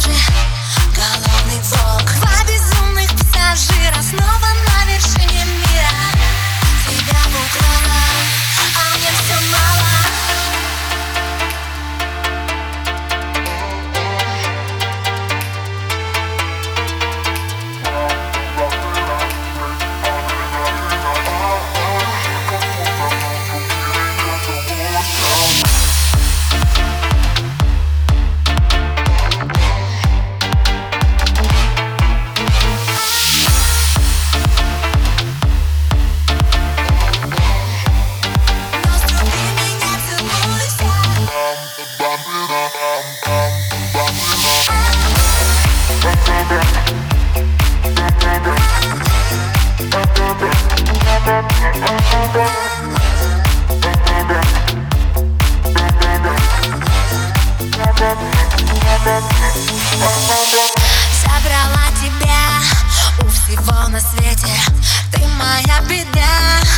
거짓 Забрала тебя у всего на свете. Ты моя беда.